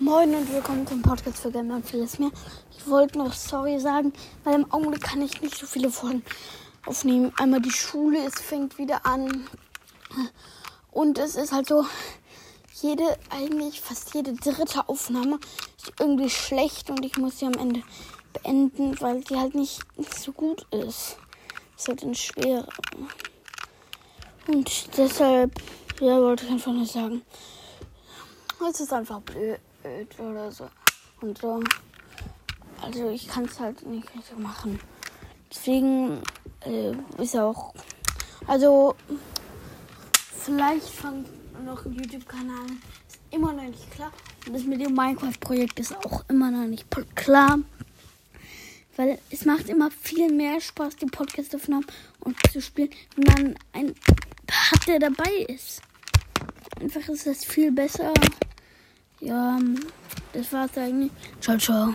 Moin und willkommen zum Podcast für Gamer und vieles mehr. Ich wollte noch sorry sagen, weil im Augenblick kann ich nicht so viele Folgen aufnehmen. Einmal die Schule, es fängt wieder an. Und es ist halt so, jede, eigentlich fast jede dritte Aufnahme ist irgendwie schlecht und ich muss sie am Ende beenden, weil die halt nicht so gut ist. Ist halt ein schwer. Und deshalb, ja, wollte ich einfach nur sagen. Es ist einfach blöd oder so. Und so. Also ich kann es halt nicht richtig machen. Deswegen äh, ist auch. Also vielleicht fangt noch ein YouTube-Kanal. Ist immer noch nicht klar. Und das mit dem Minecraft-Projekt ist auch immer noch nicht klar. Weil es macht immer viel mehr Spaß, die Podcast-Aufnahmen und zu spielen, wenn man ein hat, der dabei ist. Einfach ist das viel besser. Ja, das war's eigentlich. Ciao, ciao.